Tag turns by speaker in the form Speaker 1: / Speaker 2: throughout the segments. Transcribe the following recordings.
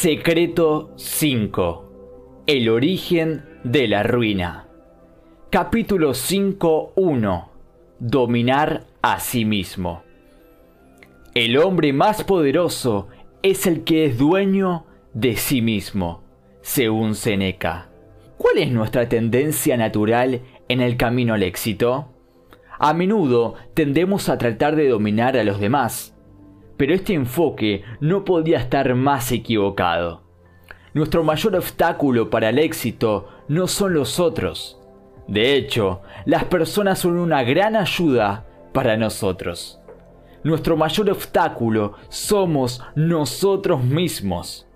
Speaker 1: Secreto 5. El origen de la ruina. Capítulo 5.1. Dominar a sí mismo. El hombre más poderoso es el que es dueño de sí mismo, según Seneca. ¿Cuál es nuestra tendencia natural en el camino al éxito? A menudo tendemos a tratar de dominar a los demás, pero este enfoque no podía estar más equivocado. Nuestro mayor obstáculo para el éxito no son los otros. De hecho, las personas son una gran ayuda para nosotros. Nuestro mayor obstáculo somos nosotros mismos.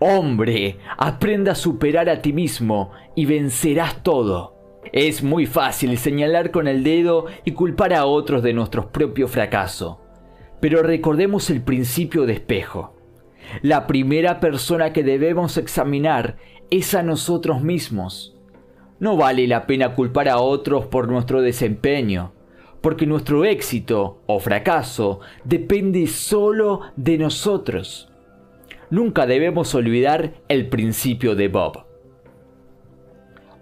Speaker 1: Hombre, aprenda a superar a ti mismo y vencerás todo. Es muy fácil señalar con el dedo y culpar a otros de nuestro propio fracaso. Pero recordemos el principio de espejo. La primera persona que debemos examinar es a nosotros mismos. No vale la pena culpar a otros por nuestro desempeño, porque nuestro éxito o fracaso depende solo de nosotros. Nunca debemos olvidar el principio de Bob.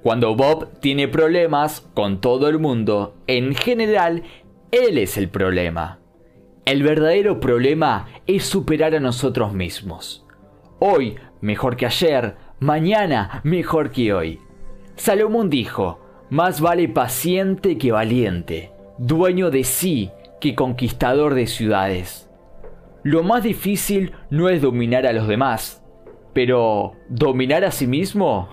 Speaker 1: Cuando Bob tiene problemas con todo el mundo, en general, él es el problema. El verdadero problema es superar a nosotros mismos. Hoy mejor que ayer, mañana mejor que hoy. Salomón dijo, más vale paciente que valiente, dueño de sí que conquistador de ciudades. Lo más difícil no es dominar a los demás, pero dominar a sí mismo,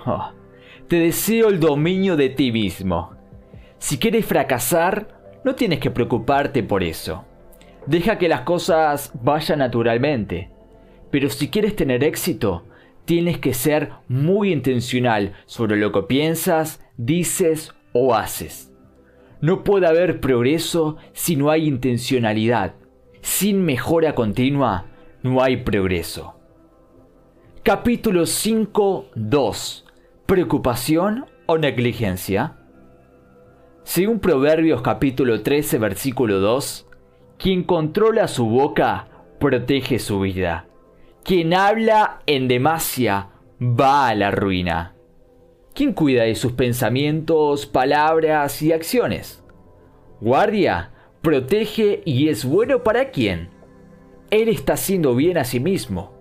Speaker 1: te deseo el dominio de ti mismo. Si quieres fracasar, no tienes que preocuparte por eso. Deja que las cosas vayan naturalmente. Pero si quieres tener éxito, tienes que ser muy intencional sobre lo que piensas, dices o haces. No puede haber progreso si no hay intencionalidad. Sin mejora continua, no hay progreso. Capítulo 5.2. ¿Preocupación o negligencia? Según Proverbios capítulo 13 versículo 2, quien controla su boca protege su vida. Quien habla en demasia va a la ruina. ¿Quién cuida de sus pensamientos, palabras y acciones? Guardia, protege y es bueno para quién. Él está haciendo bien a sí mismo.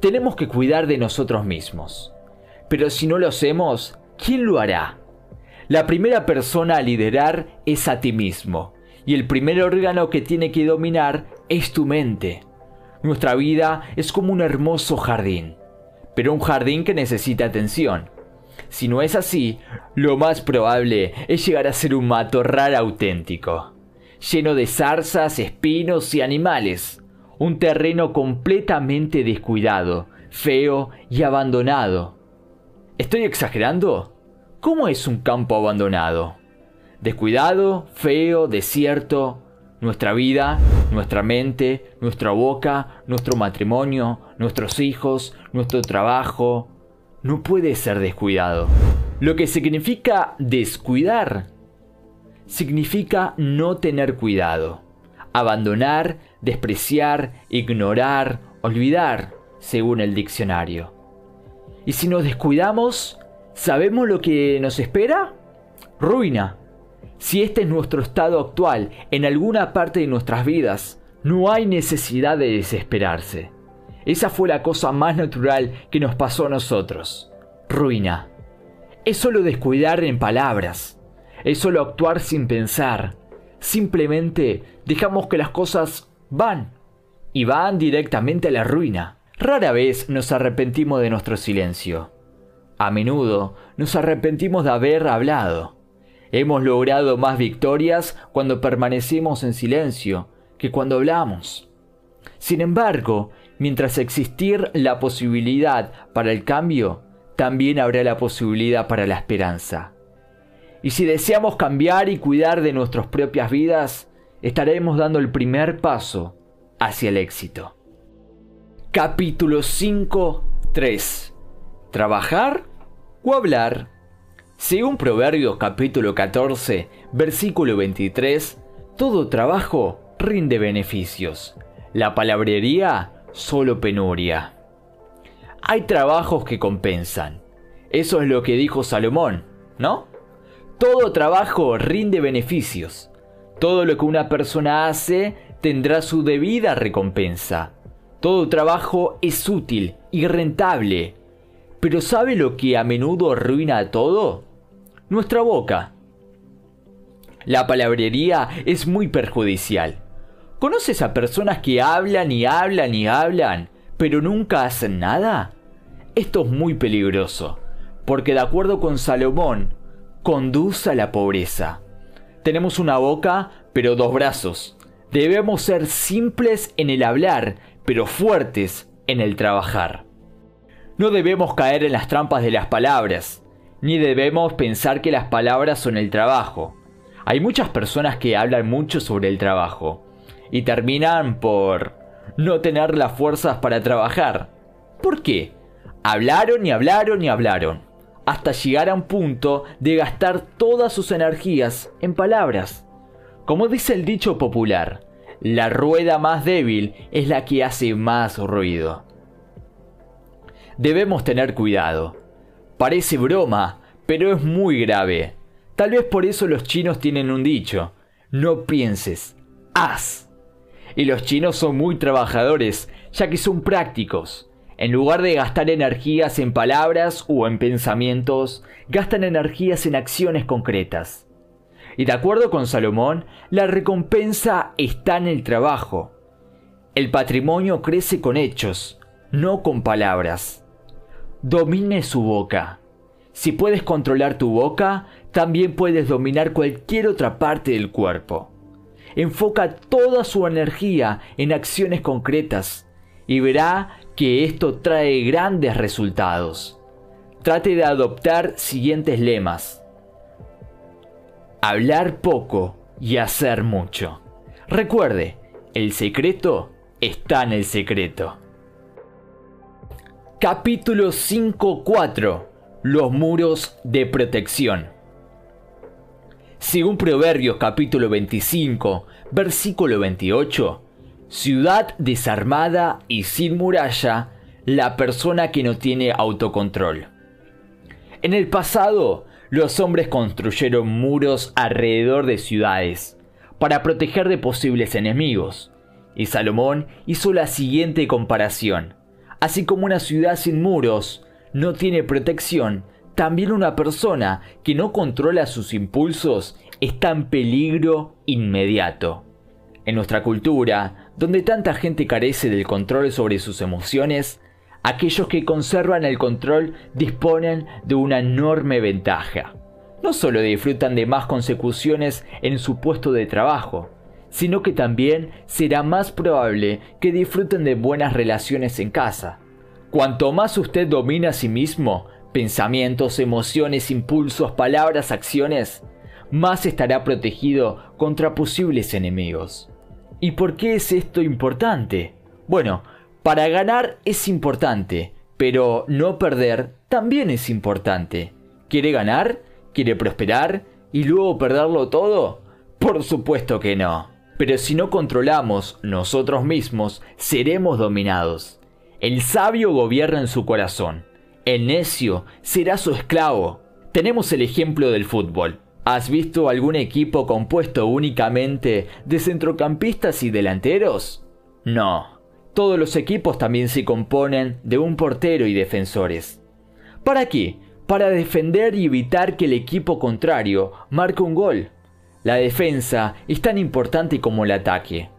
Speaker 1: Tenemos que cuidar de nosotros mismos. Pero si no lo hacemos, ¿quién lo hará? La primera persona a liderar es a ti mismo y el primer órgano que tiene que dominar es tu mente. Nuestra vida es como un hermoso jardín, pero un jardín que necesita atención. Si no es así, lo más probable es llegar a ser un matorral auténtico, lleno de zarzas, espinos y animales, un terreno completamente descuidado, feo y abandonado. ¿Estoy exagerando? ¿Cómo es un campo abandonado? Descuidado, feo, desierto, nuestra vida, nuestra mente, nuestra boca, nuestro matrimonio, nuestros hijos, nuestro trabajo, no puede ser descuidado. Lo que significa descuidar significa no tener cuidado, abandonar, despreciar, ignorar, olvidar, según el diccionario. Y si nos descuidamos, ¿sabemos lo que nos espera? Ruina, si este es nuestro estado actual en alguna parte de nuestras vidas, no hay necesidad de desesperarse. Esa fue la cosa más natural que nos pasó a nosotros. Ruina. Es solo descuidar en palabras. Es solo actuar sin pensar. Simplemente dejamos que las cosas van. Y van directamente a la ruina. Rara vez nos arrepentimos de nuestro silencio. A menudo nos arrepentimos de haber hablado. Hemos logrado más victorias cuando permanecemos en silencio que cuando hablamos. Sin embargo, mientras existir la posibilidad para el cambio, también habrá la posibilidad para la esperanza. Y si deseamos cambiar y cuidar de nuestras propias vidas, estaremos dando el primer paso hacia el éxito. Capítulo 5.3 ¿Trabajar o hablar? Según Proverbios capítulo 14, versículo 23, todo trabajo rinde beneficios. La palabrería solo penuria. hay trabajos que compensan. Eso es lo que dijo Salomón, ¿no? Todo trabajo rinde beneficios. Todo lo que una persona hace tendrá su debida recompensa. Todo trabajo es útil y rentable. Pero ¿sabe lo que a menudo arruina todo? Nuestra boca. La palabrería es muy perjudicial. ¿Conoces a personas que hablan y hablan y hablan, pero nunca hacen nada? Esto es muy peligroso, porque de acuerdo con Salomón, conduce a la pobreza. Tenemos una boca, pero dos brazos. Debemos ser simples en el hablar, pero fuertes en el trabajar. No debemos caer en las trampas de las palabras, ni debemos pensar que las palabras son el trabajo. Hay muchas personas que hablan mucho sobre el trabajo, y terminan por no tener las fuerzas para trabajar. ¿Por qué? Hablaron y hablaron y hablaron, hasta llegar a un punto de gastar todas sus energías en palabras. Como dice el dicho popular, la rueda más débil es la que hace más ruido. Debemos tener cuidado. Parece broma, pero es muy grave. Tal vez por eso los chinos tienen un dicho, no pienses, haz y los chinos son muy trabajadores, ya que son prácticos. En lugar de gastar energías en palabras o en pensamientos, gastan energías en acciones concretas. Y de acuerdo con Salomón, la recompensa está en el trabajo. El patrimonio crece con hechos, no con palabras. Domine su boca. Si puedes controlar tu boca, también puedes dominar cualquier otra parte del cuerpo enfoca toda su energía en acciones concretas y verá que esto trae grandes resultados. Trate de adoptar siguientes lemas. Hablar poco y hacer mucho. Recuerde, el secreto está en el secreto. Capítulo 5.4 Los muros de protección. Según Proverbios capítulo 25, versículo 28, ciudad desarmada y sin muralla, la persona que no tiene autocontrol. En el pasado, los hombres construyeron muros alrededor de ciudades para proteger de posibles enemigos, y Salomón hizo la siguiente comparación. Así como una ciudad sin muros no tiene protección, también una persona que no controla sus impulsos está en peligro inmediato. En nuestra cultura, donde tanta gente carece del control sobre sus emociones, aquellos que conservan el control disponen de una enorme ventaja. No solo disfrutan de más consecuciones en su puesto de trabajo, sino que también será más probable que disfruten de buenas relaciones en casa. Cuanto más usted domina a sí mismo, pensamientos, emociones, impulsos, palabras, acciones, más estará protegido contra posibles enemigos. ¿Y por qué es esto importante? Bueno, para ganar es importante, pero no perder también es importante. ¿Quiere ganar? ¿Quiere prosperar? ¿Y luego perderlo todo? Por supuesto que no. Pero si no controlamos nosotros mismos, seremos dominados. El sabio gobierna en su corazón el necio será su esclavo. Tenemos el ejemplo del fútbol. ¿Has visto algún equipo compuesto únicamente de centrocampistas y delanteros? No. Todos los equipos también se componen de un portero y defensores. ¿Para qué? Para defender y evitar que el equipo contrario marque un gol. La defensa es tan importante como el ataque.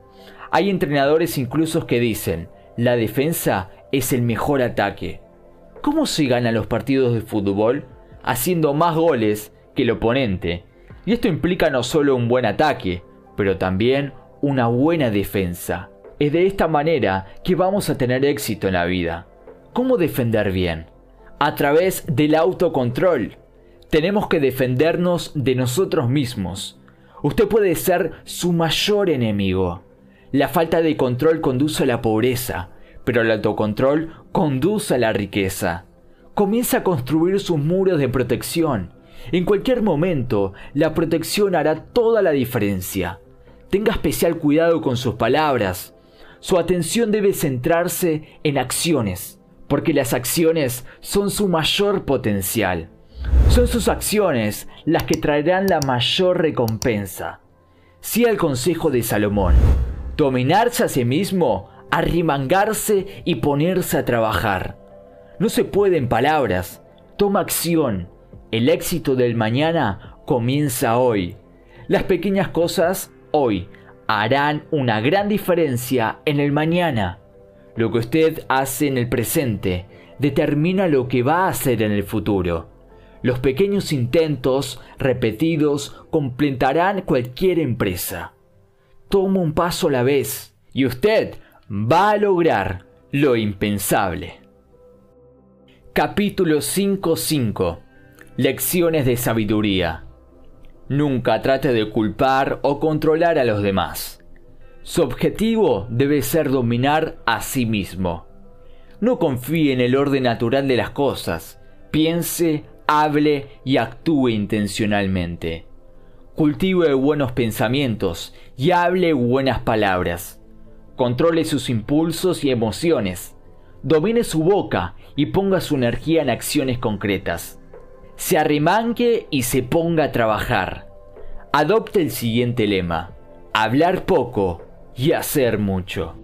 Speaker 1: Hay entrenadores incluso que dicen, la defensa es el mejor ataque. ¿Cómo se ganan los partidos de fútbol? Haciendo más goles que el oponente. Y esto implica no solo un buen ataque, pero también una buena defensa. Es de esta manera que vamos a tener éxito en la vida. ¿Cómo defender bien? A través del autocontrol. Tenemos que defendernos de nosotros mismos. Usted puede ser su mayor enemigo. La falta de control conduce a la pobreza, pero el autocontrol conduce a la riqueza. Comienza a construir sus muros de protección. En cualquier momento, la protección hará toda la diferencia. Tenga especial cuidado con sus palabras. Su atención debe centrarse en acciones, porque las acciones son su mayor potencial. Son sus acciones las que traerán la mayor recompensa. Sí al consejo de Salomón, dominarse a sí mismo, arrimangarse y ponerse a trabajar. No se puede en palabras, toma acción. El éxito del mañana comienza hoy. Las pequeñas cosas hoy harán una gran diferencia en el mañana. Lo que usted hace en el presente determina lo que va a hacer en el futuro. Los pequeños intentos repetidos completarán cualquier empresa. Toma un paso a la vez y usted va a lograr lo impensable. Capítulo 5.5 Lecciones de sabiduría. Nunca trate de culpar o controlar a los demás. Su objetivo debe ser dominar a sí mismo. No confíe en el orden natural de las cosas. Piense, hable y actúe intencionalmente. Cultive buenos pensamientos y hable buenas palabras. Controle sus impulsos y emociones. Domine su boca y ponga su energía en acciones concretas. Se arrimanque y se ponga a trabajar. Adopte el siguiente lema. Hablar poco y hacer mucho.